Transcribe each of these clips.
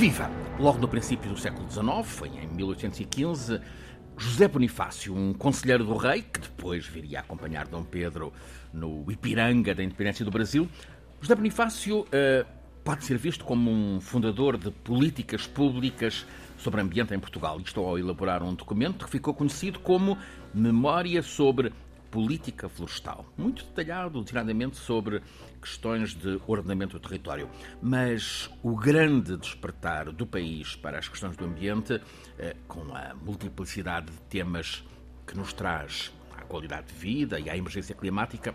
Viva! Logo no princípio do século XIX, foi em 1815, José Bonifácio, um conselheiro do rei, que depois viria a acompanhar Dom Pedro no Ipiranga da independência do Brasil, José Bonifácio uh, pode ser visto como um fundador de políticas públicas sobre ambiente em Portugal. Isto ao elaborar um documento que ficou conhecido como Memória sobre política florestal, muito detalhado, detalhadamente sobre questões de ordenamento do território. Mas o grande despertar do país para as questões do ambiente, eh, com a multiplicidade de temas que nos traz à qualidade de vida e à emergência climática,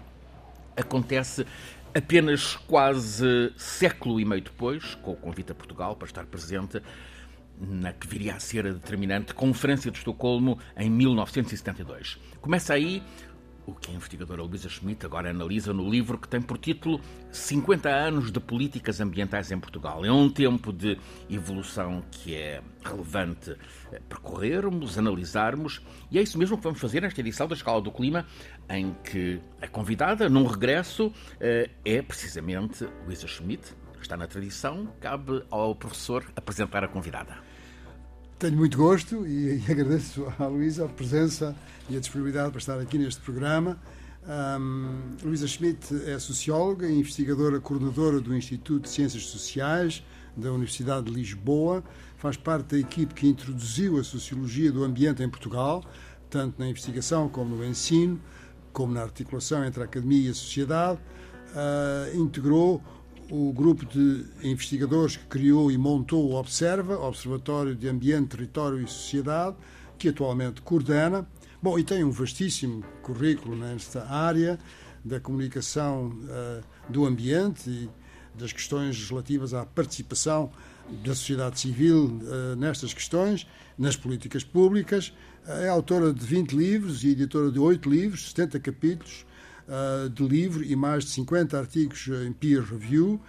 acontece apenas quase século e meio depois, com o convite a Portugal para estar presente na que viria a ser a determinante Conferência de Estocolmo em 1972. Começa aí o que a investigadora Luísa Schmidt agora analisa no livro que tem por título 50 anos de políticas ambientais em Portugal. É um tempo de evolução que é relevante percorrermos, analisarmos, e é isso mesmo que vamos fazer nesta edição da Escala do Clima, em que a convidada, num regresso, eh, é precisamente Luísa Schmidt. Está na tradição, cabe ao professor apresentar a convidada. Tenho muito gosto e, e agradeço à Luísa a presença e a disponibilidade para estar aqui neste programa. Um, Luísa Schmidt é socióloga e investigadora coordenadora do Instituto de Ciências Sociais da Universidade de Lisboa. Faz parte da equipe que introduziu a sociologia do ambiente em Portugal, tanto na investigação como no ensino, como na articulação entre a academia e a sociedade. Uh, integrou o grupo de investigadores que criou e montou o Observa, Observatório de Ambiente, Território e Sociedade, que atualmente coordena. Bom, e tem um vastíssimo currículo nesta área da comunicação uh, do ambiente e das questões relativas à participação da sociedade civil uh, nestas questões, nas políticas públicas. É autora de 20 livros e editora de 8 livros, 70 capítulos, uh, de livro e mais de 50 artigos em peer review.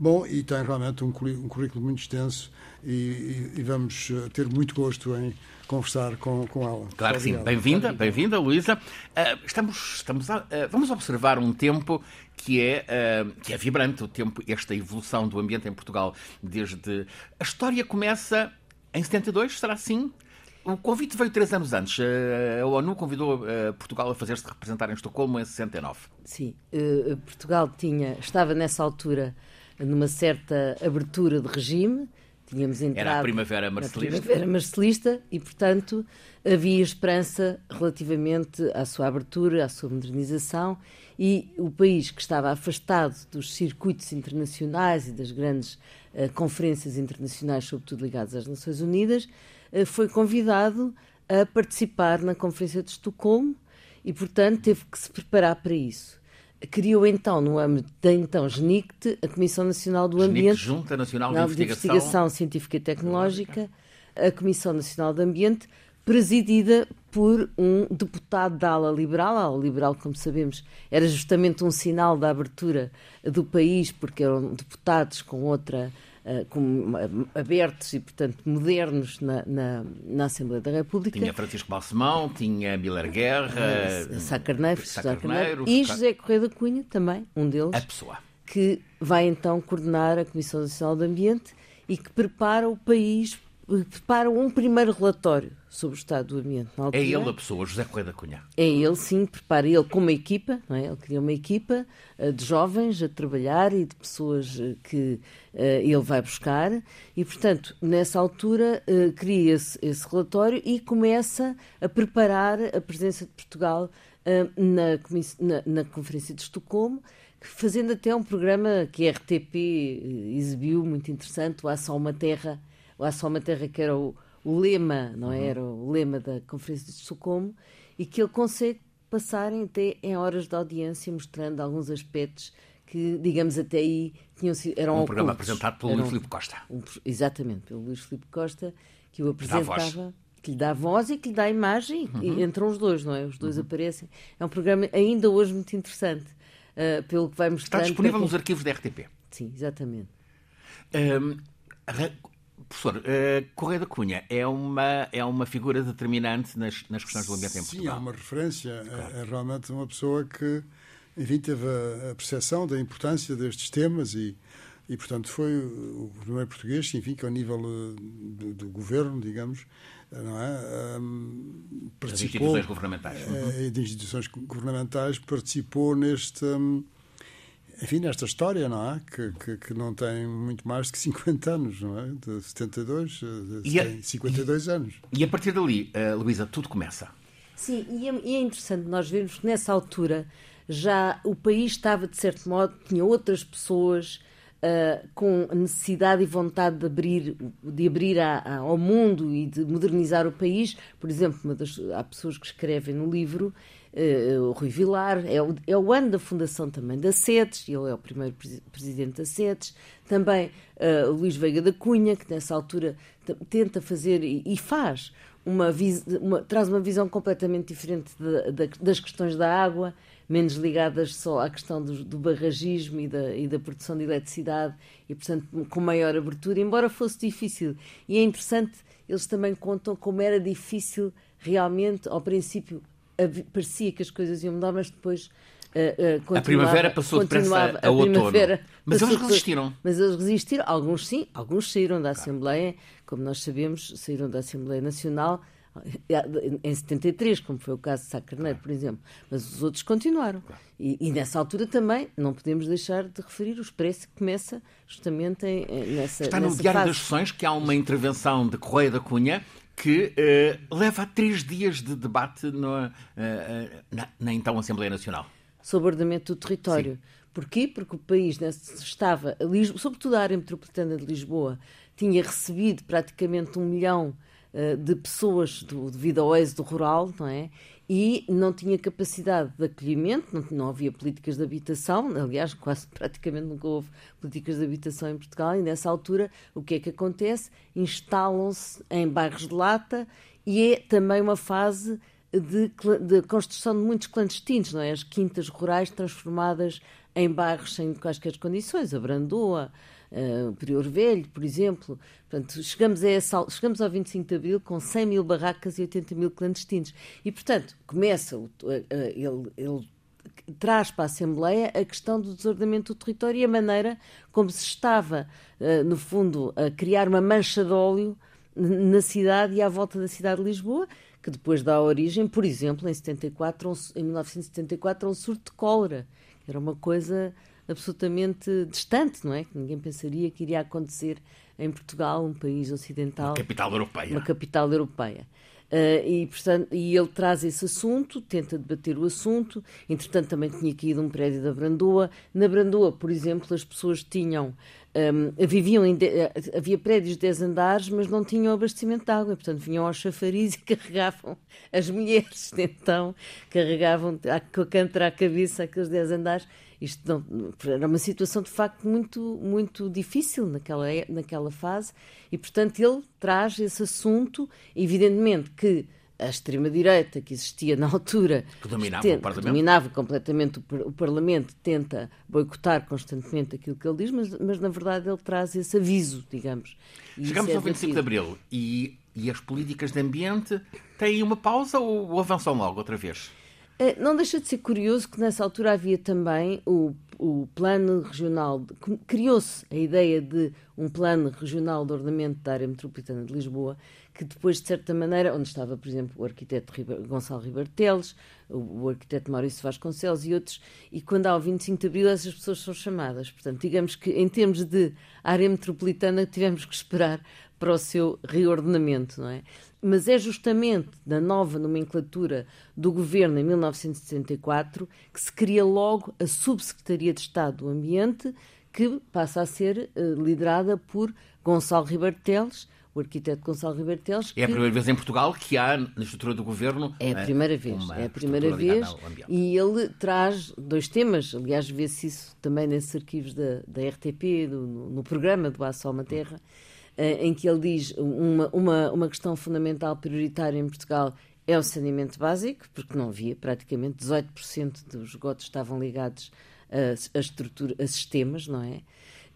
Bom, e tem realmente um, currículo muito extenso e, e, e, vamos eh, ter muito gosto em conversar com, com ela. Claro que sim. Bem-vinda, bem-vinda, Luísa. Uh, estamos, estamos a, uh, vamos observar um tempo que é, uh, que é vibrante, o tempo, esta evolução do ambiente em Portugal desde... A história começa em 72, será assim? O convite veio três anos antes. Eh, a ONU convidou eh, Portugal a fazer-se representar em Estocolmo em 69. Sim, eh, Portugal tinha, estava nessa altura numa certa abertura de regime. Tínhamos entrado Era a Primavera Marcelista. A Primavera Marcelista e, portanto, havia esperança relativamente à sua abertura, à sua modernização e o país que estava afastado dos circuitos internacionais e das grandes uh, conferências internacionais, sobretudo ligadas às Nações Unidas, foi convidado a participar na Conferência de Estocolmo e, portanto, teve que se preparar para isso. Criou então, no âmbito da então GNICT, a Comissão Nacional do Ambiente, Junta Nacional de, Investigação... de Investigação Científica e Tecnológica, a Comissão Nacional do Ambiente, presidida por um deputado da ala liberal. A ala liberal, como sabemos, era justamente um sinal da abertura do país, porque eram deputados com outra. Uh, com, uh, abertos e, portanto, modernos na, na, na, Assembleia da República. Tinha Francisco Balsemão, tinha Miller Guerra, uh, Sá Carneiro, Sá Carneiro, e José Correia da Cunha, também, um deles. A pessoa. Que vai então coordenar a Comissão Nacional do Ambiente e que prepara o país prepara um primeiro relatório sobre o estado do ambiente. Na altura. É ele a pessoa, José Correia da Cunha. É ele, sim, prepara ele com uma equipa, não é? ele cria uma equipa uh, de jovens a trabalhar e de pessoas uh, que uh, ele vai buscar e, portanto, nessa altura cria esse, esse, relatório e começa a preparar a presença de Portugal na, na, na Conferência de Estocolmo, fazendo até um programa que a RTP exibiu, muito interessante, o Há Só Uma Terra, Há Só Uma Terra, que era o, o lema, não é? Uhum. Era o lema da Conferência de Estocolmo, e que ele consegue passar até em horas de audiência, mostrando alguns aspectos que, digamos, até aí tinham sido, eram Um ocultos. programa apresentado pelo Luís Filipe Costa. Um, exatamente, pelo Luís Filipe Costa, que o apresentava, que lhe dá voz e que lhe dá imagem, uhum. e entram os dois, não é? Os dois uhum. aparecem. É um programa ainda hoje muito interessante, uh, pelo que vai mostrando... Está disponível nos arquivos da RTP. Sim, exatamente. Um, Professor, uh, Correia da Cunha é uma, é uma figura determinante nas, nas questões do ambiente em Portugal. Sim, é uma referência. Claro. É, é, realmente uma pessoa que, enfim, teve a, a percepção da importância destes temas e, e, portanto, foi o primeiro português, enfim, que ao nível do, do governo, digamos, não é? Um, participou, das instituições governamentais. Uhum. De instituições governamentais participou neste. Um, enfim, nesta história, não é? Que, que, que, não tem muito mais de 50 anos, não é? De 72, de, tem 52 e, anos. E a partir dali, uh, Luísa, tudo começa. Sim, e é, e é interessante nós vermos que nessa altura já o país estava, de certo modo, tinha outras pessoas uh, com necessidade e vontade de abrir, de abrir a, a, ao mundo e de modernizar o país. Por exemplo, das, há pessoas que escrevem no livro, uh, o Rui Vilar, é o, é o ano da fundação também da SEDES, ele é o primeiro presidente da SEDES. Também uh, Luís Veiga da Cunha, que nessa altura tenta fazer e, e faz uma, uma, traz uma visão completamente diferente de, de, das questões da água menos ligadas só à questão do, do barragismo e da, e da, produção de eletricidade e, portanto, com maior abertura, embora fosse difícil. E é interessante, eles também contam como era difícil realmente, ao princípio, parecia que as coisas iam mudar, mas depois Uh, uh, a primavera passou depressa a, a outono. Mas eles resistiram. Mas eles resistiram. Alguns sim, alguns saíram da Assembleia, como nós sabemos, saíram da Assembleia Nacional em 73, como foi o caso de Sá Carneiro, por exemplo. Mas os outros continuaram. E, e, nessa altura também não podemos deixar de referir o expresso que começa justamente em, nessa Está no Diário fase. das Sessões que há uma intervenção de Correia da Cunha que uh, leva a três dias de debate no, uh, na, na, então Assembleia Nacional. Sobre o ordenamento do território. Sim. Porquê? Porque o país estava, sobretudo a área metropolitana de Lisboa, tinha recebido praticamente um milhão de pessoas do, devido ao êxodo rural, não é? E não tinha capacidade de acolhimento, não, não havia políticas de habitação, aliás, quase praticamente nunca houve políticas de habitação em Portugal, e nessa altura o que é que acontece? Instalam-se em bairros de lata e é também uma fase de, de, construção de muitos clandestinos, não é? As quintas rurais transformadas em bairros sem quaisquer condições, a Brandoa, uh, Prior Velho, por exemplo. Portanto, chegamos, a essa, chegamos ao 25 de Abril com 100 mil barracas e 80 mil clandestinos. E, portanto, começa, uh, ele, ele traz para a Assembleia a questão do desordenamento do território e a maneira como se estava, no fundo, a criar uma mancha de óleo na cidade e à volta da cidade de Lisboa, que depois dá origem, por exemplo, em, 74, em 1974, a um surto de cólera. Era uma coisa absolutamente distante, não é? Que ninguém pensaria que iria acontecer em Portugal, um país ocidental. Uma capital europeia. Uma capital europeia. Uh, e, portanto, e ele traz esse assunto, tenta debater o assunto. Entretanto, também tinha caído um prédio da Brandoa. Na Brandoa, por exemplo, as pessoas tinham. Um, viviam de, havia prédios de 10 andares, mas não tinham abastecimento de água. portanto, vinham aos chafariz e carregavam as mulheres. Então, carregavam com a cantra à cabeça aqueles 10 andares isto não, era uma situação de facto muito, muito difícil naquela, é, naquela fase e, portanto, ele traz esse assunto, evidentemente que a extrema-direita que existia na altura, que dominava, tenta, o Parlamento. dominava completamente o, o, Parlamento, tenta boicotar constantemente aquilo que ele diz, mas, mas na verdade ele traz esse aviso, digamos. Chegamos é ao 25 de Abril e, e as políticas de ambiente têm uma pausa ou, ou avançam logo outra vez? Eh, não deixa de ser curioso que nessa altura havia também o, o plano regional, criou-se a ideia de um plano regional de ordenamento da área metropolitana de Lisboa, que depois, de certa maneira, onde estava, por exemplo, o arquiteto Gonçalo Ribeiro Teles, o, o arquiteto Maurício Vasconcelos e outros, e quando há o 25 de Abril essas pessoas são chamadas. Portanto, digamos que em termos de área metropolitana tivemos que esperar para o seu reordenamento, não é? Mas é justamente na nova nomenclatura do governo em 1974 que se cria logo a Subsecretaria de Estado do Ambiente, que passa a ser uh, liderada por Gonçalo Ribeiro Teles, o arquiteto Gonçalo Ribeiro Teles. É a primeira vez em Portugal que há na estrutura do governo. É a primeira vez, é a primeira vez. E ele traz dois temas, aliás, vê-se isso também nesses arquivos da, da RTP, do, no, no, programa do Aço Alma Terra. Hum eh, em que ele diz uma, uma, uma questão fundamental prioritária em Portugal é o saneamento básico, porque não havia praticamente 18% dos esgotos estavam ligados a, a, estrutura, a sistemas, não é?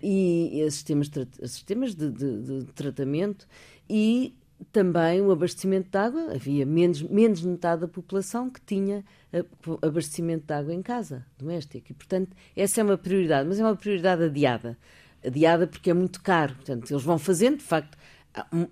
E a sistemas, a sistemas de, de, de tratamento e também o abastecimento de água. Havia menos, menos de metade da população que tinha abastecimento de água em casa, doméstico. E, portanto, essa é uma prioridade, mas é uma prioridade adiada. Adiada porque é muito caro. Portanto, eles vão fazendo, de facto,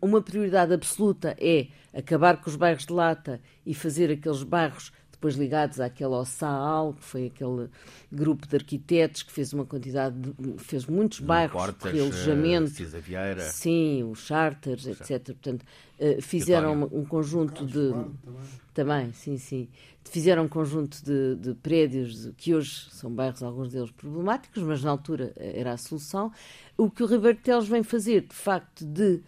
uma prioridade absoluta é acabar com os bairros de lata e fazer aqueles bairros depois ligados àquele OSAAL, que foi aquele grupo de arquitetos que fez uma quantidade, de, fez muitos bairros Portas, de alojamento. Vieira. Sim, os charters, etc. Portanto, uh, fizeram um, um conjunto de... Também. também, sim, sim. Fizeram um conjunto de, de prédios que hoje são bairros, alguns deles problemáticos, mas na altura era a solução. O que o Ribeiro Teles vem fazer, de facto, de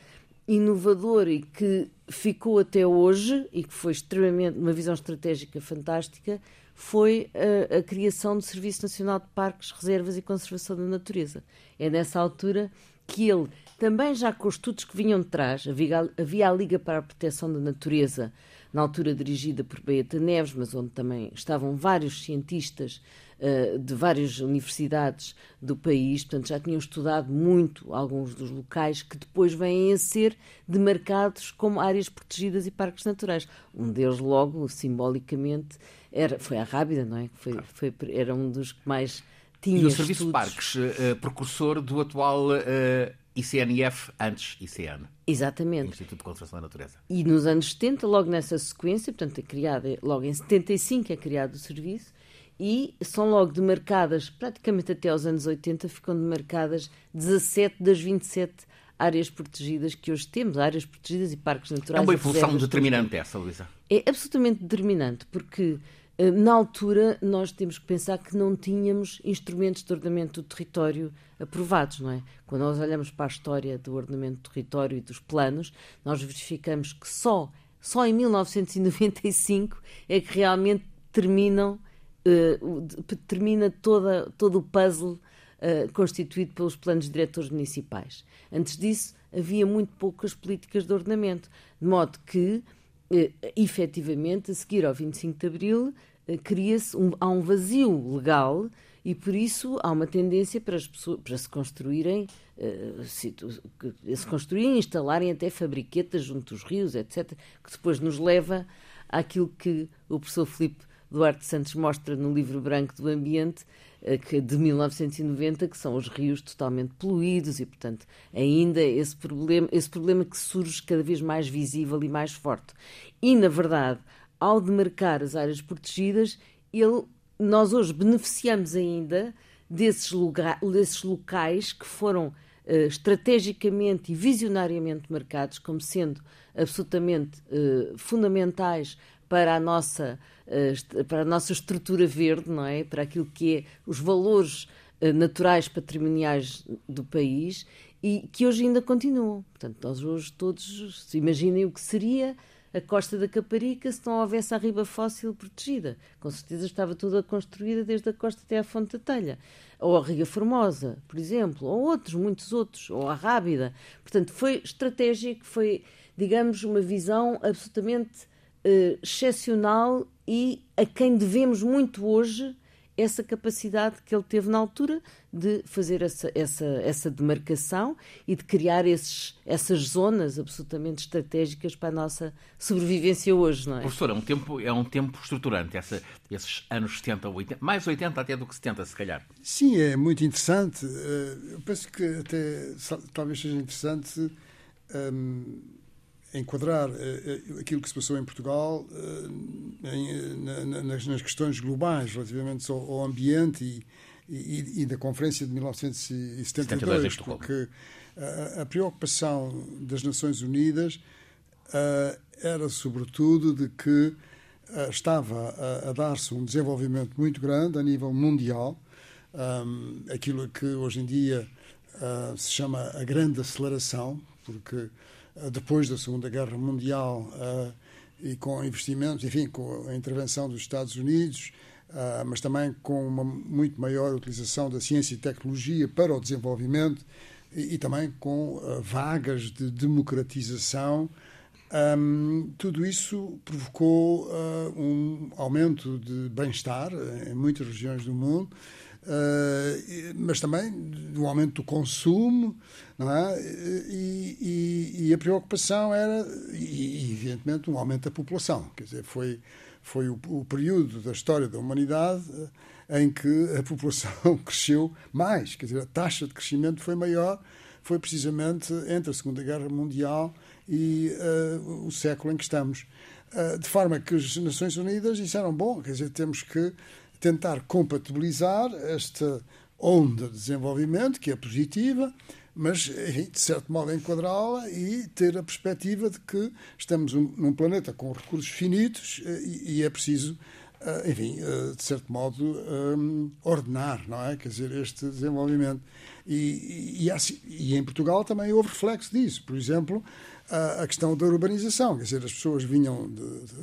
inovador e que ficou até hoje e que foi extremamente uma visão estratégica fantástica foi a, a, criação do Serviço Nacional de Parques, Reservas e Conservação da Natureza. É nessa altura que ele, também já com os estudos que vinham de trás, havia, havia a Liga para a Proteção da Natureza, na altura dirigida por Beata Neves, mas onde também estavam vários cientistas uh, de várias universidades do país, portanto já tinham estudado muito alguns dos locais que depois vêm a ser demarcados como áreas protegidas e parques naturais. Um deles, logo, simbolicamente, era, foi a Rábida, não é? Foi, foi, era um dos que mais tinha E o Serviço de Parques, uh, precursor do atual uh, ICNF, antes ICN. Exatamente. Instituto de Conservação da Natureza. E nos anos 70, logo nessa sequência, portanto, é criado, logo em 75 é criado o serviço, e são logo demarcadas, praticamente até aos anos 80, ficam demarcadas 17 das 27 áreas protegidas que hoje temos, áreas protegidas e parques naturais. É uma evolução determinante essa, Luísa. É absolutamente determinante, porque eh, na altura nós temos que pensar que não tínhamos instrumentos de ordenamento do território aprovados, não é? Quando nós olhamos para a história do ordenamento do território e dos planos, nós verificamos que só, só em 1995 é que realmente terminam uh, termina toda, todo o puzzle uh, constituído pelos planos diretores municipais. Antes disso, havia muito poucas políticas de ordenamento, de modo que, uh, efetivamente, a seguir ao 25 de Abril, uh, cria-se um, há um vazio legal e, por isso, há uma tendência para, as pessoas, para se construírem Uh, se, se construírem, instalarem até fabriquetas junto dos rios, etc., que depois nos leva àquilo que o professor Filipe Duarte Santos mostra no livro branco do ambiente eh, que de 1990 que são os rios totalmente poluídos e portanto ainda esse problema esse problema que surge cada vez mais visível e mais forte. E na verdade ao demarcar as áreas protegidas ele nós hoje beneficiamos ainda desses, lugar, desses locais que foram uh, estrategicamente e visionariamente marcados como sendo absolutamente uh, fundamentais para a nossa eh, para a nossa estrutura verde, não é? Para aquilo que é os valores eh, naturais patrimoniais do país e que hoje ainda continuam. Portanto, nós hoje todos imaginem o que seria a costa da Caparica se não houvesse a riba fóssil protegida. Com certeza estava toda construída desde a costa até à Fonte da Telha. Ou a Riga Formosa, por exemplo, ou outros, muitos outros, ou a Rábida. Portanto, foi estratégico, foi, digamos, uma visão absolutamente uh, excepcional e a quem devemos muito hoje essa capacidade que ele teve na altura de fazer essa, essa, essa demarcação e de criar esses, essas zonas absolutamente estratégicas para a nossa sobrevivência hoje, não é? Professor, é um tempo, é um tempo estruturante, essa, esses anos 70, 80, mais 80 até do que 70, se calhar. Sim, é muito interessante. Eh, eu penso que até talvez seja interessante um, enquadrar uh, aquilo que se passou em Portugal uh, na, nas, questões globais relativamente ao, ambiente e, e, e, da Conferência de 1972, porque a, a, preocupação das Nações Unidas uh, era sobretudo de que estava a, a dar-se um desenvolvimento muito grande a nível mundial, um, aquilo que hoje em dia se chama a grande aceleração, porque eh, depois da Segunda Guerra Mundial eh, e com investimentos, enfim, com a intervenção dos Estados Unidos, eh, mas também com uma muito maior utilização da ciência e tecnologia para o desenvolvimento e, também com vagas de democratização. Um, tudo isso provocou um aumento de bem-estar em muitas regiões do mundo, uh, mas também do aumento do consumo, é? E, e, e a preocupação era, e, evidentemente, um aumento da população. Quer dizer, foi, foi o, o período da história da humanidade em que a população cresceu mais, quer dizer, a taxa de crescimento foi maior, foi precisamente entre a Segunda Guerra Mundial e uh, o século em que estamos. Uh, de forma que as Nações Unidas disseram, bom, quer dizer, temos que tentar compatibilizar esta onda de desenvolvimento, que é positiva, mas, de certo modo, enquadrá-la e ter a perspectiva de que estamos num planeta com recursos finitos eh, e, é preciso enfim, eh, de certo modo, um, ordenar, não é? Quer dizer, este desenvolvimento. E, e, e, em Portugal também houve reflexo disso. Por exemplo, a, a questão da urbanização, quer dizer, as pessoas vinham de, de,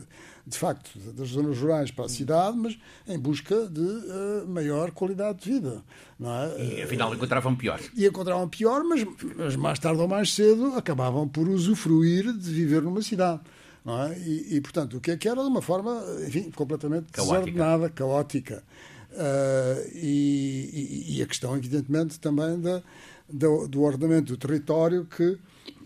de facto das zonas rurais para a cidade, mas em busca de uh, maior qualidade de vida, não é? E afinal encontravam pior. E encontravam pior, mas, mas mais tarde ou mais cedo acabavam por usufruir de viver numa cidade. É? E, e, portanto, o que é que era de uma forma, enfim, completamente caótica. desordenada, caótica. Uh, e, e, a questão, evidentemente, também da, do, do ordenamento do território que,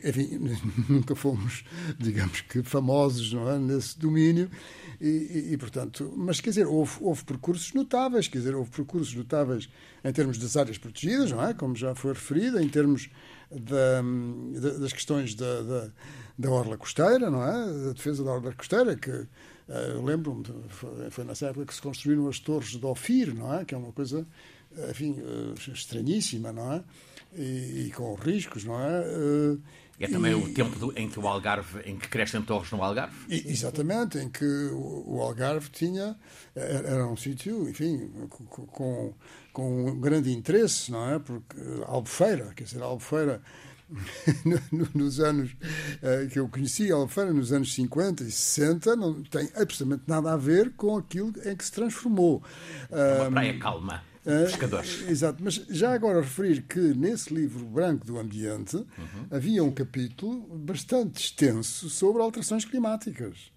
enfim, nunca fomos, digamos que, famosos não é? nesse domínio. E, e, portanto, mas quer dizer, houve, houve percursos notáveis, quer dizer, houve percursos notáveis em termos das áreas protegidas, não é? Como já foi referido, em termos da, das questões da, da, da, orla costeira, não é? Da defesa da orla costeira, que uh, eu lembro-me, foi, foi, nessa época que se construíram as torres de Ofir, não é? Que é uma coisa, enfim, uh, estranhíssima, não é? E, e, com riscos, não é? É também e, o tempo do, em que o Algarve, em que crescem torres no Algarve? Exatamente, em que o, o, Algarve tinha, era um sítio, enfim, com, com, com, um grande interesse, não é? Porque Albufeira, quer dizer, Albufeira, nos anos uh, que eu conheci, Albufeira, nos anos 50 e 60, não tem absolutamente nada a ver com aquilo em que se transformou. É uma praia calma pescadores. Uh, exato, mas já agora referir que nesse livro branco do ambiente uhum. havia um capítulo bastante extenso sobre alterações climáticas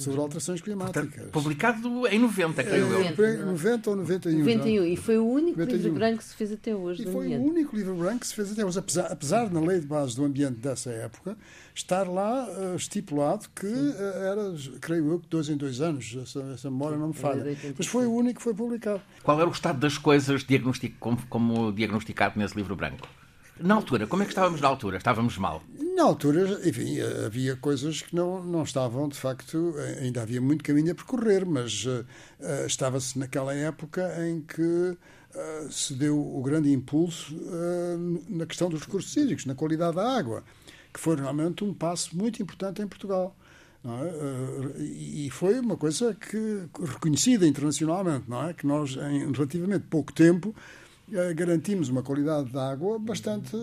sobre alterações climáticas. Portanto, publicado em 90, creio eu. 90, 90 ou 91. 91, e foi o único 91. livro branco que se fez até hoje. E foi ambiente. o único livro branco que se fez até hoje, apesar, apesar na lei de base do ambiente dessa época estar lá uh, estipulado que uh, era, creio eu, que dois em dois anos, essa, essa memória não me falha. Mas foi o único que foi publicado. Qual era o estado das coisas diagnostic, como, como diagnosticado nesse livro branco? Na altura, como é que estávamos na altura? Estávamos mal? Na altura, enfim, havia coisas que não, não estavam, de facto, ainda havia muito caminho a percorrer, mas uh, estava-se naquela época em que uh, se deu o grande impulso uh, na questão dos recursos hídricos, na qualidade da água, que foi realmente um passo muito importante em Portugal. É? E foi uma coisa que reconhecida internacionalmente, não é? Que nós, em relativamente pouco tempo, garantimos uma qualidade de água bastante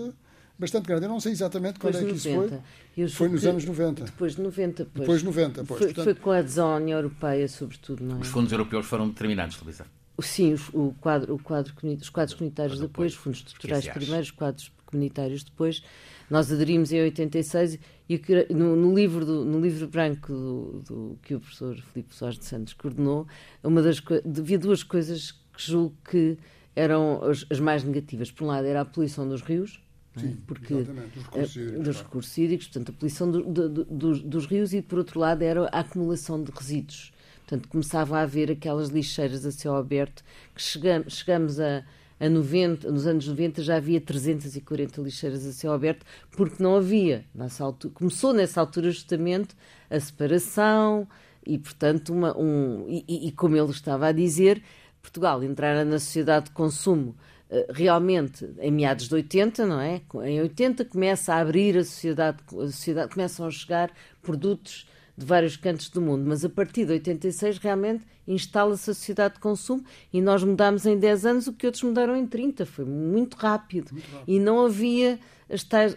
bastante grande. Eu não sei exatamente quando é que isso foi. Foi nos anos 90. Depois de 90, pois. Depois de 90, pois. Foi, portanto... foi com a adesão à União Europeia, sobretudo, não é? Os fundos europeus foram determinantes, Luísa. Sim, os, o quadro, o quadro, os quadros comunitários depois, os fundos estruturais primeiro, os quadros comunitários depois. Nós aderimos em 86 e no, no livro, do, no livro branco do, do, que o professor Filipe Soares de Santos coordenou, uma das, havia duas coisas que julgo que eram as, as mais negativas. Por um lado, era a poluição dos rios? Sim, porque dos recursos hídricos. Dos recursos hídricos, portanto, a poluição do, do, dos, dos rios e, por outro lado, era a acumulação de resíduos. Portanto, começava a haver aquelas lixeiras a céu aberto, que chegamos, chegamos a, a 90, nos anos 90 já havia 340 lixeiras a céu aberto, porque não havia, nessa altura, começou nessa altura justamente a separação e, portanto, uma, um, e, e como ele estava a dizer, Portugal entrara na sociedade de consumo eh, realmente em meados de 80, não é? Em 80 começa a abrir a sociedade, a sociedade começam a chegar produtos de vários cantos do mundo, mas a partir de 86 realmente instala-se a sociedade de consumo e nós mudamos em 10 anos o que outros mudaram em 30, foi muito rápido. Muito rápido. E não havia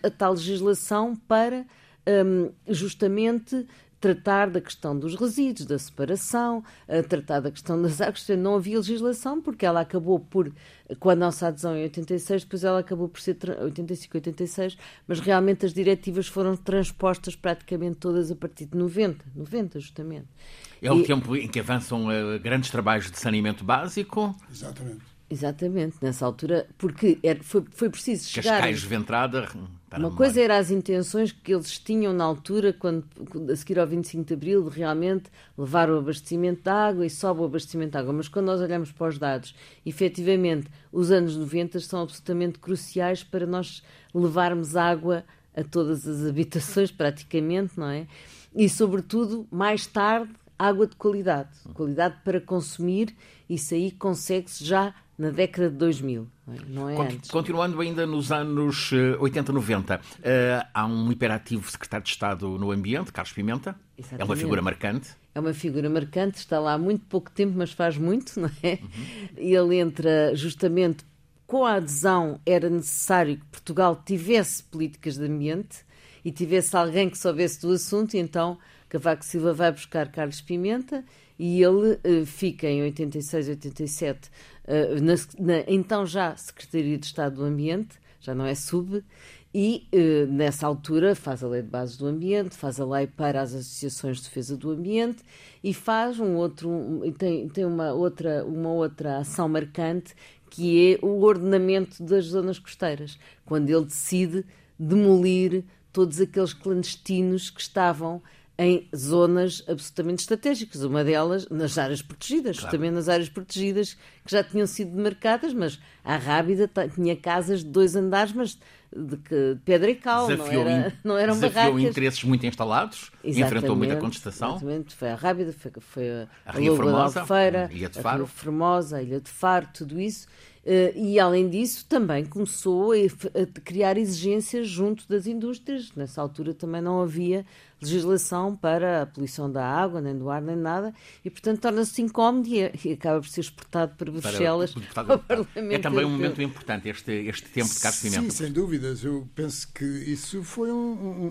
a tal legislação para um, justamente tratar da questão dos resíduos, da separação, tratar da questão das águas. Não havia legislação, porque ela acabou por, com a nossa adesão em 86, depois ela acabou por ser 85, 86, mas realmente as diretivas foram transpostas praticamente todas a partir de 90, 90 justamente. É o e... tempo em que avançam uh, grandes trabalhos de saneamento básico. Exatamente. Exatamente, nessa altura, porque era, foi, foi preciso chegar... Cascais de entrada... Uma coisa era as intenções que eles tinham na altura, quando, a seguir ao 25 de Abril, de realmente levar o abastecimento de água e sobe o abastecimento de água. Mas quando nós olhamos para os dados, efetivamente, os anos 90 são absolutamente cruciais para nós levarmos água a todas as habitações, praticamente, não é? E, sobretudo, mais tarde, água de qualidade. Qualidade para consumir, isso aí consegue-se já na década de 2000, não é, antes. Continuando ainda nos anos 80, 90, uh, há um hiperativo secretário de Estado no Ambiente, Carlos Pimenta. Exatamente. É uma figura marcante. É uma figura marcante, está lá há muito pouco tempo, mas faz muito, não é? Uhum. Ele entra justamente com a adesão, era necessário que Portugal tivesse políticas de ambiente e tivesse alguém que soubesse do assunto, e então Cavaco Silva vai buscar Carlos Pimenta e ele uh, fica em 86, 87, uh, na, na, então já Secretaria de Estado do Ambiente, já não é sub, e uh, nessa altura faz a lei de bases do ambiente, faz a lei para as associações de defesa do ambiente e faz um outro, um, tem, tem uma, outra, uma outra ação marcante que é o ordenamento das zonas costeiras, quando ele decide demolir todos aqueles clandestinos que estavam em zonas absolutamente estratégicas, uma delas nas áreas protegidas, claro. também nas áreas protegidas que já tinham sido demarcadas, mas a Rábida tinha casas de dois andares, mas de, que, de pedra e cal, desafiou não, era, não eram desafiou barracas. interesses muito instalados, exatamente, enfrentou muita contestação. Exatamente, foi a Rábida, foi, foi a, a, Formosa, a Ilha de Faro. a Ria Formosa, a Ilha de Faro, tudo isso. Uh, e, além disso, também começou a, a, criar exigências junto das indústrias. Nessa altura também não havia legislação para a poluição da água, nem do ar, nem nada, e, portanto, torna-se incómodo e, é, e, acaba por ser exportado para Bruxelas. Para, para é também um momento importante, este, este tempo de Carlos Pimenta. Sim, sem dúvidas. Eu penso que isso foi um,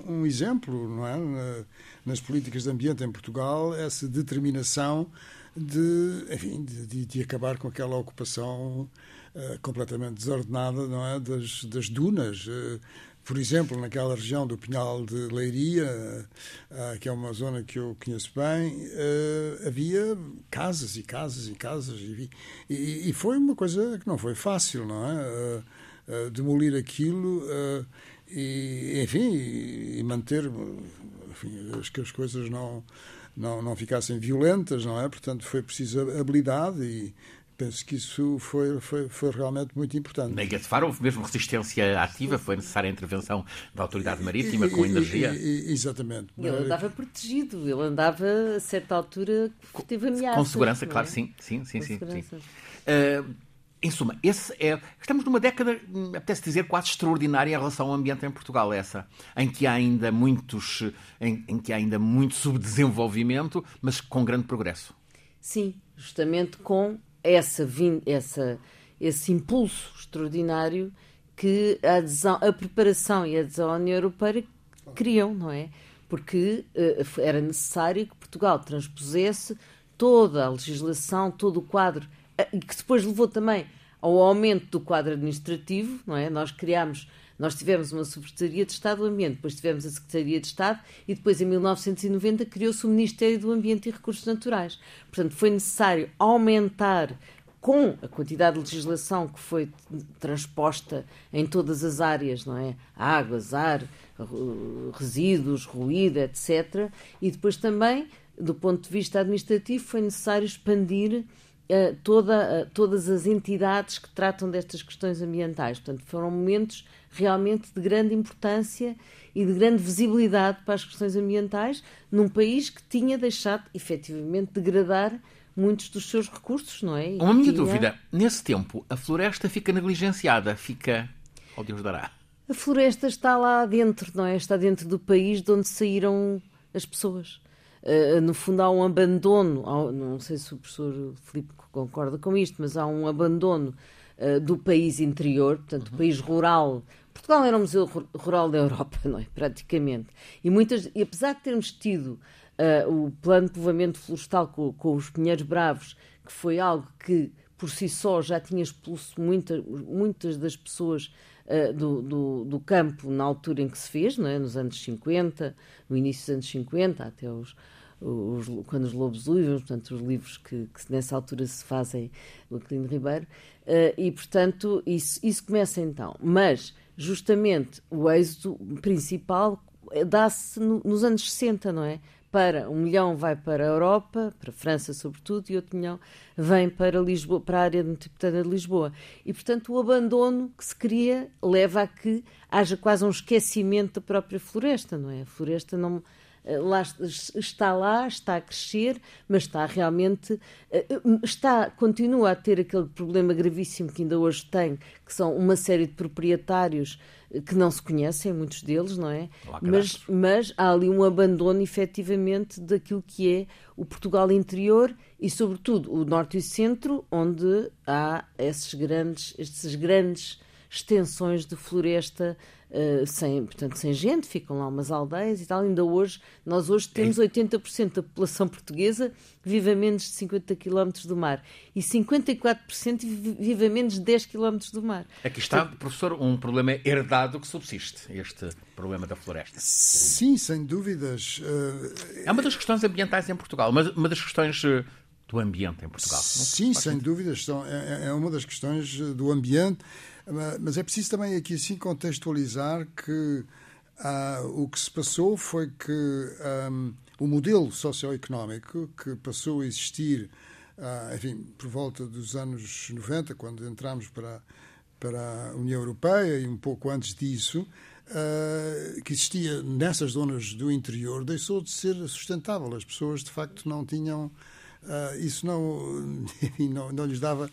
um, um exemplo, não é? nas políticas de ambiente em Portugal, essa determinação de, enfim, de, de acabar com aquela ocupação uh, completamente desordenada não é? das, das dunas. Uh, por exemplo, naquela região do Pinhal de Leiria, uh, que é uma zona que eu conheço bem, havia casas e casas e casas. E, foi uma coisa que não foi fácil, não é? demolir aquilo e, enfim, e manter enfim, que as coisas não não, não ficassem violentas, não é? Portanto, foi preciso habilidade e penso que isso foi, foi, foi realmente muito importante. Na Ilha de Faro houve mesmo resistência ativa, foi necessária a intervenção da autoridade marítima e, com energia. E, exatamente. Ele andava protegido, ele andava a certa altura que teve ameaças. Com segurança, claro, é? sim, sim, sim, sim. sim. Uh, em suma, esse é, estamos numa década, apetece dizer, quase extraordinária em relação ao ambiente em Portugal, essa, em que há ainda muitos, em, em que há ainda muito subdesenvolvimento, mas com grande progresso. Sim, justamente com essa, essa, esse impulso extraordinário que a, adesão, a preparação e a adesão à União Europeia criam, não é? Porque uh, era necessário que Portugal transpusesse toda a legislação, todo o quadro que depois levou também ao aumento do quadro administrativo, não é? Nós criámos, nós tivemos uma Secretaria de Estado do Ambiente, depois tivemos a Secretaria de Estado e depois em 1990 criou-se o Ministério do Ambiente e Recursos Naturais. Portanto, foi necessário aumentar com a quantidade de legislação que foi transposta em todas as áreas, não é? Águas, ar, resíduos, ruído, etc. E depois também, do ponto de vista administrativo, foi necessário expandir toda, todas as entidades que tratam destas questões ambientais. Portanto, foram momentos realmente de grande importância e de grande visibilidade para as questões ambientais num país que tinha deixado efetivamente degradar muitos dos seus recursos, não é? E Uma minha tinha... dúvida, nesse tempo a floresta fica negligenciada, fica ao Deus dará. A floresta está lá dentro, não é? Está dentro do país de onde saíram as pessoas. Uh, no fundo há um abandono, há, não sei se o professor Filipe concorda com isto, mas há um abandono uh, do país interior, portanto, uhum. do país rural. Portugal era o museu rural da Europa, não é? Praticamente. E, muitas, e apesar de termos tido uh, o plano de povoamento florestal com, com os Pinheiros Bravos, que foi algo que por si só já tinha expulso muita, muitas das pessoas uh, do, do, do, campo na altura em que se fez, não é? nos anos 50, no início dos anos 50, até os, os, quando os lobos uivam, portanto, os livros que, que, nessa altura se fazem do Aquilino Ribeiro, uh, e, portanto, isso, isso começa então. Mas, justamente, o êxito principal dá-se no, nos anos 60, não é? Para, um milhão vai para a Europa, para a França sobretudo, e outro milhão vem para Lisboa, para a área metropolitana de Lisboa. E, portanto, o abandono que se cria leva a que haja quase um esquecimento da própria floresta, não é? A floresta não, eh, lá, está lá, está a crescer, mas está realmente eh, está continua a ter aquele problema gravíssimo que ainda hoje tem, que são uma série de proprietários eh, que não se conhecem, muitos deles, não é? Mas, mas há ali um abandono efetivamente daquilo que é o Portugal interior e, sobretudo, o norte e o centro, onde há esses grandes, esses grandes extensões de floresta uh, sem, portanto, sem gente, ficam lá umas aldeias e tal. Ainda hoje, nós hoje temos 80% da população portuguesa vive a menos de 50 km do mar e 54% vive a menos de 10 km do mar. Aqui está, então, professor, um problema herdado que subsiste, este problema da floresta. Sim, sem dúvidas. Uh... É uma das questões ambientais em Portugal, uma, uma das questões eh, do ambiente em Portugal. Sim, sem dúvidas. São, é, é uma das questões do ambiente. Mas é preciso também aqui assim contextualizar que ah, o que se passou foi que um, o modelo socioeconómico que passou a existir, ah, enfim, por volta dos anos 90, quando entramos para, para a União Europeia e um pouco antes disso, Uh, que existia nessas zonas do interior deixou de ser sustentável. As pessoas, de facto, não tinham. Uh, isso não, não, não lhes dava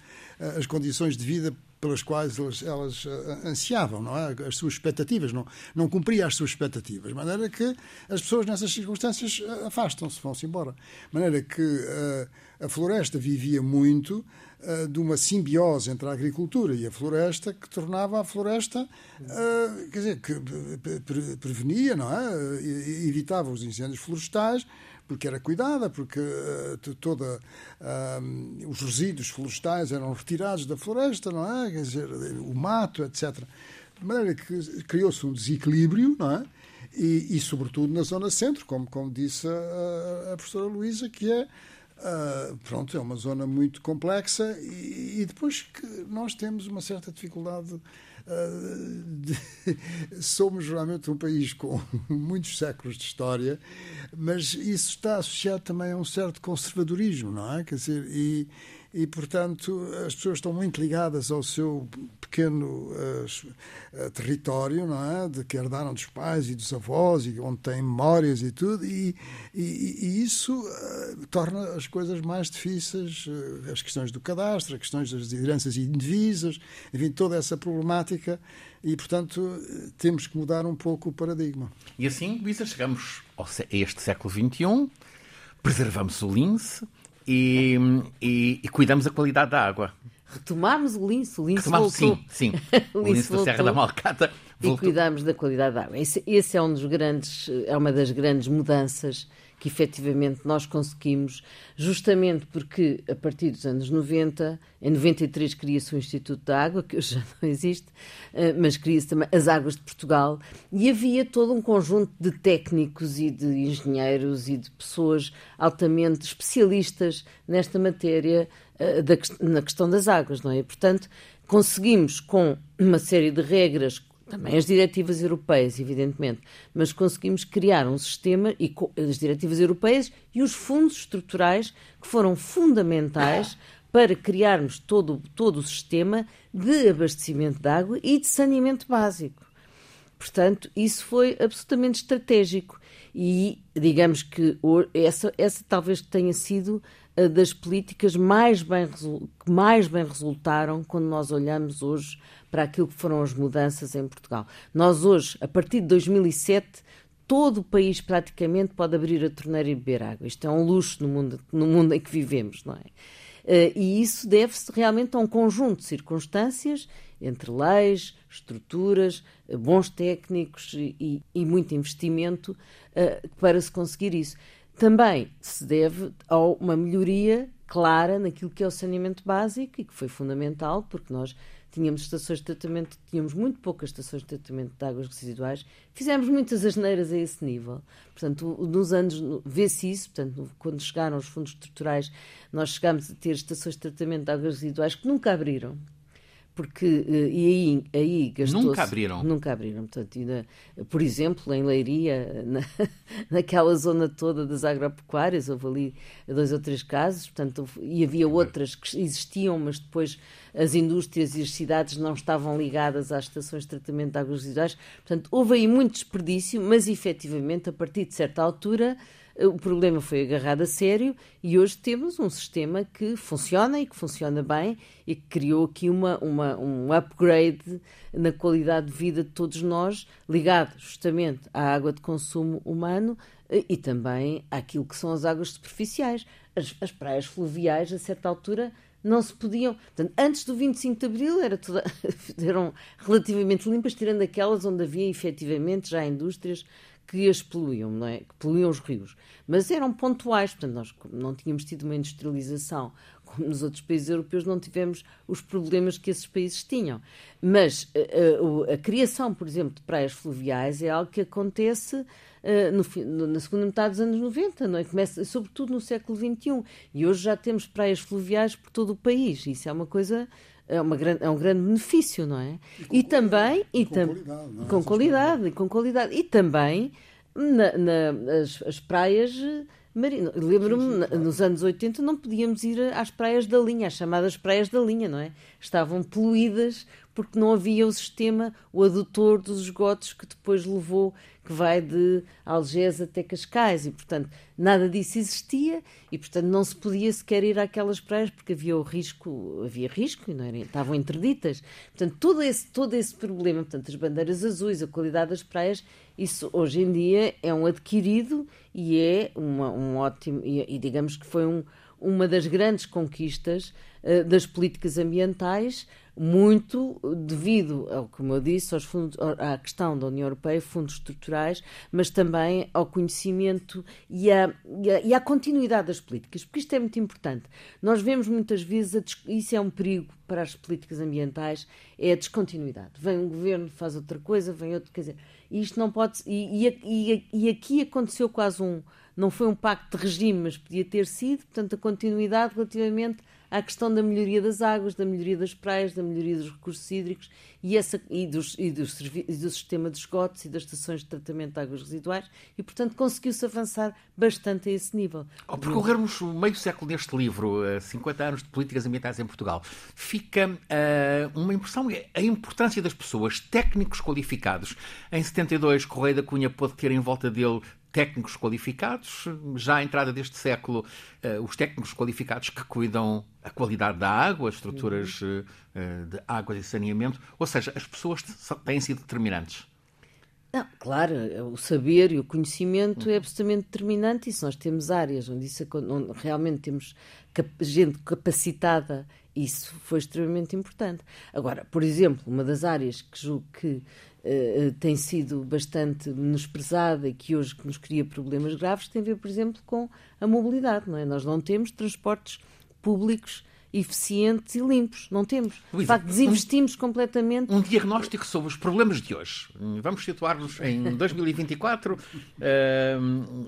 as condições de vida pelas quais elas, elas uh, ansiavam, não é? As suas expectativas, não, não cumpria as suas expectativas. De maneira que as pessoas nessas circunstâncias uh, afastam-se, vão-se embora. De maneira que uh, a floresta vivia muito de uma simbiose entre a agricultura e a floresta que tornava a floresta, quer dizer, que prevenia, não é? Evitava os incêndios florestais, porque era cuidada, porque uh, toda uh, os resíduos florestais eram retirados da floresta, não é? Quer dizer, o mato, etc. De maneira que criou-se um desequilíbrio, não é? E, e, sobretudo na zona centro, como, como disse a, a professora Luísa, que é Uh, pronto, é uma zona muito complexa e, e, depois que nós temos uma certa dificuldade de, somos realmente um país com muitos séculos de história, mas isso está associado também a um certo conservadorismo, não é? Quer dizer, e, e, portanto, as pessoas estão muito ligadas ao seu pequeno uh, território, não é? De que herdaram dos pais e dos avós, e onde têm memórias e tudo, e, e, e isso uh, torna as coisas mais difíceis, uh, as questões do cadastro, as questões das heranças indivisas, enfim, toda essa problemática, e, portanto, temos que mudar um pouco o paradigma. E assim, Luísa, chegamos a este século XXI, preservamos o lince, e, e, e cuidamos da qualidade da água. Retomámos o lince, o lince voltou. Sim, sim. o lince da Serra da Malcata voltou. E cuidamos da qualidade da água. Esse, esse, é um dos grandes, é uma das grandes mudanças que efetivamente nós conseguimos, justamente porque a partir dos anos 90, em 93 cria-se o Instituto da Água, que hoje já não existe, eh, mas cria-se também as Águas de Portugal, e havia todo um conjunto de técnicos e de engenheiros e de pessoas altamente especialistas nesta matéria eh, na questão das águas, não é? Portanto, conseguimos com uma série de regras também as diretivas europeias, evidentemente, mas conseguimos criar um sistema e as diretivas europeias e os fundos estruturais que foram fundamentais para criarmos todo, todo o sistema de abastecimento de água e de saneamento básico. Portanto, isso foi absolutamente estratégico e digamos que essa, essa talvez tenha sido das políticas mais bem, que mais bem resultaram quando nós olhamos hoje para aquilo que foram as mudanças em Portugal. Nós hoje, a partir de 2007, todo o país praticamente pode abrir a torneira e beber água. Isto é um luxo no mundo, no mundo em que vivemos, não é? Eh, e isso deve-se realmente a um conjunto de circunstâncias, entre leis, estruturas, eh, bons técnicos e, e muito investimento para se conseguir isso também se deve a uma melhoria clara naquilo que é o saneamento básico e que foi fundamental, porque nós tínhamos estações de tratamento, tínhamos muito poucas estações de tratamento de águas residuais, fizemos muitas asneiras a esse nível. Portanto, nos anos, vê-se isso, portanto, quando chegaram os fundos estruturais, nós chegámos a ter estações de tratamento de águas residuais que nunca abriram porque eh, e aí, aí gastou Nunca abriram. Nunca abriram. Portanto, ainda, por exemplo, em Leiria, na, naquela zona toda das agropecuárias, houve ali dois ou três casos, portanto, e havia outras que existiam, mas depois as indústrias e as cidades não estavam ligadas às estações de tratamento de águas residuais. Portanto, houve aí muito desperdício, mas efetivamente, a partir de certa altura, o problema foi agarrado a sério e hoje temos um sistema que funciona e que funciona bem e que criou aqui uma, uma, um upgrade na qualidade de vida de todos nós, ligado justamente à água de consumo humano e também àquilo que são as águas superficiais. As, as praias fluviais, a certa altura, não se podiam. Portanto, antes do 25 de Abril era toda, eram relativamente limpas, tirando aquelas onde havia efetivamente já indústrias que as poluíam, não é? que poluíam os rios. Mas eram pontuais, portanto, nós não tínhamos tido uma industrialização como nos outros países europeus, não tivemos os problemas que esses países tinham. Mas a, eh, a, eh, a criação, por exemplo, de praias fluviais é algo que acontece uh, no, na segunda metade dos anos 90, não é? Começa, sobretudo no século XXI. E hoje já temos praias fluviais por todo o país. Isso é uma coisa é, uma grande, é um grande benefício, não é? E, e também e com, tam qualidade, é? com qualidade, com qualidade e também na, na as, as praias marinas. Lembro-me, nos anos 80 não podíamos ir às praias da linha, as chamadas praias da linha, não é? Estavam poluídas porque não havia o sistema, o adutor dos esgotos que depois levou, que vai de Algés até Cascais, e portanto nada disso existia, e portanto não se podia sequer ir àquelas praias porque havia o risco, havia risco, não era, estavam interditas. Portanto, todo esse, todo esse problema, portanto, as bandeiras azuis, a qualidade das praias, isso hoje em dia é um adquirido e é uma, um ótimo, e, e digamos que foi um, uma das grandes conquistas das políticas ambientais muito devido, ao, como eu disse, aos fundos, à questão da União Europeia, fundos estruturais, mas também ao conhecimento e à, e, à, continuidade das políticas, porque isto é muito importante. Nós vemos muitas vezes, isso é um perigo para as políticas ambientais, é a descontinuidade. Vem um governo, faz outra coisa, vem outro, quer dizer, isto não pode. E, e aqui aconteceu quase um. Não foi um pacto de regime, mas podia ter sido, portanto, a continuidade relativamente à questão da melhoria das águas, da melhoria das praias, da melhoria dos recursos hídricos e, essa, e, dos, e, e do sistema de esgotos e das estações de tratamento de águas residuais e, portanto, conseguiu-se avançar bastante a esse nível. Ao percorrermos meio século deste livro, 50 anos de políticas ambientais em Portugal, fica uh, uma impressão, a importância das pessoas, técnicos qualificados. Em 72, Correia da Cunha pôde ter em volta dele técnicos qualificados. Já à entrada deste século, uh, os técnicos qualificados que cuidam a qualidade da água, as estruturas uh, de água e saneamento, ou seja, as pessoas têm sido determinantes. Não, claro, o saber e o conhecimento é absolutamente determinante e se nós temos áreas onde, isso, onde realmente temos gente capacitada, isso foi extremamente importante. Agora, por exemplo, uma das áreas que julgo que uh, tem sido bastante menosprezada e que hoje nos cria problemas graves tem a ver, por exemplo, com a mobilidade. Não é? Nós não temos transportes públicos eficientes e limpos. Não temos. Luísa, de facto, desinvestimos um, completamente. Um diagnóstico sobre os problemas de hoje. Vamos situar-nos em 2024, uh,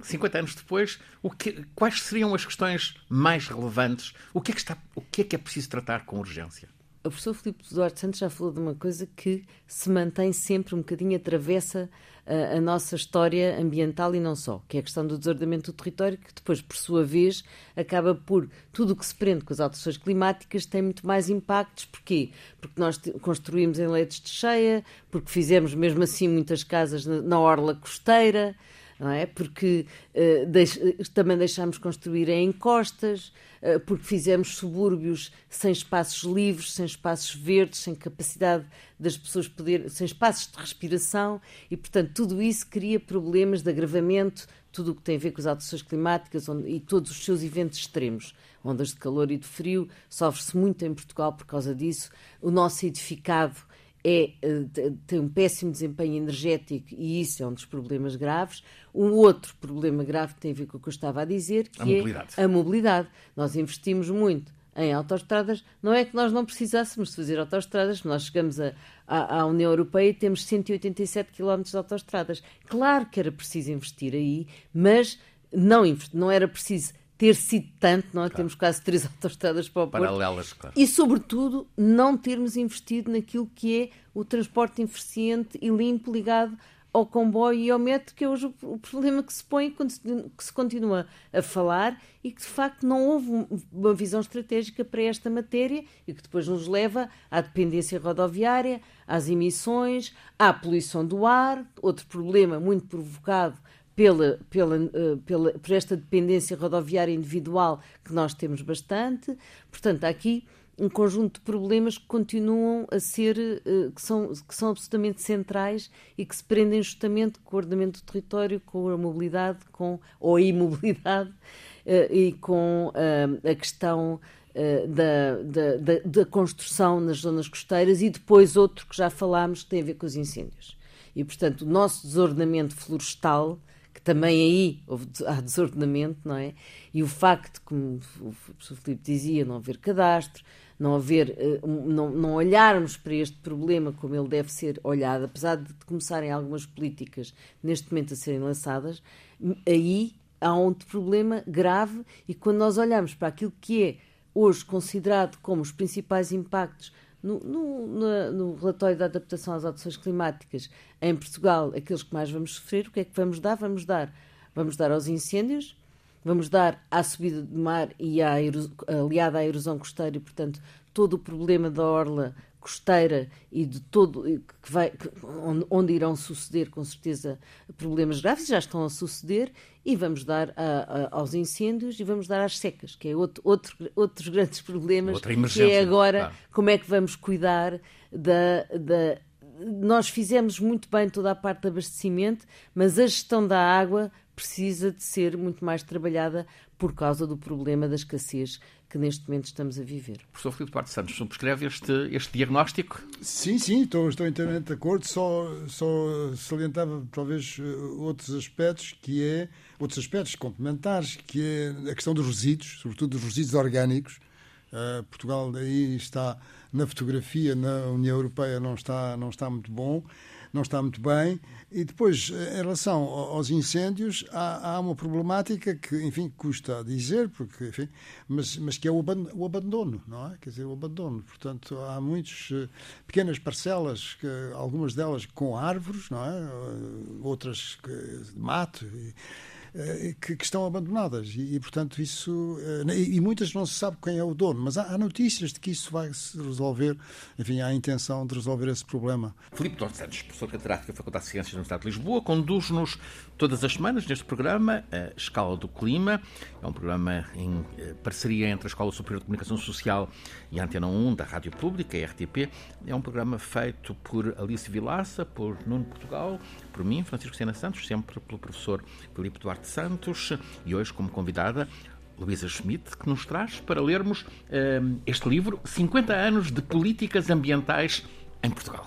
50 anos depois. O que, quais seriam as questões mais relevantes? O que, é que está, o que é que é preciso tratar com urgência? O professor Filipe Duarte Santos já falou de uma coisa que se mantém sempre um bocadinho, atravessa a, a, nossa história ambiental e não só, que é a questão do desordenamento do território, que depois, por sua vez, acaba por tudo o que se prende com as alterações climáticas tem muito mais impactos. Porquê? Porque nós construímos em leitos de cheia, porque fizemos mesmo assim muitas casas na, na orla costeira, não é? Porque uh, deix também deixámos construir em encostas, uh, porque fizemos subúrbios sem espaços livres, sem espaços verdes, sem capacidade das pessoas poder, sem espaços de respiração e, portanto, tudo isso cria problemas de agravamento, tudo o que tem a ver com as alterações climáticas onde, e todos os seus eventos extremos, ondas de calor e de frio, sofre-se muito em Portugal por causa disso. O nosso edificado é, eh, tem um péssimo desempenho energético e isso é um dos problemas graves. Um outro problema grave tem a ver com o que eu estava a dizer, que a é a mobilidade. Nós investimos muito em autoestradas, não é que nós não precisássemos de fazer autoestradas, nós chegamos a, à, à União Europeia e temos 187 km de autoestradas. Claro que era preciso investir aí, mas não, não era preciso ter sido tanto, nós é? claro. temos quase três autoestradas para o Porto. Paralelas, claro. E, sobretudo, não termos investido naquilo que é o transporte eficiente e limpo ligado ao comboio e ao metro, que é hoje o problema que se põe que se continua a falar e que de facto não houve uma visão estratégica para esta matéria e que depois nos leva à dependência rodoviária, às emissões, à poluição do ar, outro problema muito provocado pela, pela, eh, pela, por esta dependência rodoviária individual que nós temos bastante. Portanto, há aqui um conjunto de problemas que continuam a ser, eh, que são, que são absolutamente centrais e que se prendem justamente com o ordenamento do território, com a mobilidade, com, ou a imobilidade eh, e com a questão da, da, da, da, construção nas zonas costeiras e depois outro que já falámos que tem a ver com os incêndios. E, portanto, o nosso desordenamento florestal também aí houve, há desordenamento, não é? E o facto, como o professor Filipe dizia, não haver cadastro, não haver, eh, não, não olharmos para este problema como ele deve ser olhado, apesar de começarem algumas políticas neste momento a serem lançadas, aí há um problema grave e quando nós olhamos para aquilo que é hoje considerado como os principais impactos no, no, no, relatório da adaptação às alterações climáticas em Portugal, aqueles que mais vamos sofrer, o que é que vamos dar? Vamos dar, vamos dar aos incêndios, vamos dar à subida do mar e à aliada à erosão costeira e, portanto, todo o problema da orla costeira e de todo que vai onde, onde, irão suceder com certeza problemas graves já estão a suceder e vamos dar a, a, aos incêndios e vamos dar às secas que é outro, outro outros grandes problemas que é agora como é que vamos cuidar da, da nós fizemos muito bem toda a parte de abastecimento mas a gestão da água precisa de ser muito mais trabalhada por causa do problema da escassez que neste momento estamos a viver. Professor Filipe Duarte Santos, subscreve este, este diagnóstico? Sim, sim, estou, estou inteiramente de acordo, só, só salientava talvez eh, outros aspectos, que é, outros aspectos complementares, que é a questão dos resíduos, sobretudo dos resíduos orgânicos. Uh, Portugal aí está na fotografia, na União Europeia não está, não está muito bom não está muito bem. E depois, em relação aos incêndios, há, há uma problemática que, enfim, custa a dizer, porque, enfim, mas, mas que é o abandono, não é? Quer dizer, o abandono. Portanto, há muitas eh, pequenas parcelas, que, algumas delas com árvores, não é? Outras de mato. E, eh, que, que, estão abandonadas. E, e, portanto isso eh, e, e, muitas não se sabe quem é o dono mas há, há, notícias de que isso vai se resolver. Enfim há a intenção de resolver esse problema. Filipe Dos Santos professor catedrático da Faculdade de Ciências da Universidade de Lisboa conduz-nos todas as semanas neste programa a Escala do Clima. É um programa em eh, parceria entre a Escola Superior de Comunicação Social e a Antena 1 da Rádio Pública, a RTP é um programa feito por Alice Vilaça por Nuno Portugal por mim Francisco Sena Santos sempre pelo professor Filipe Duarte Duarte Santos e hoje como convidada Luísa Schmidt, que nos traz para lermos uh, este livro 50 anos de políticas ambientais em Portugal.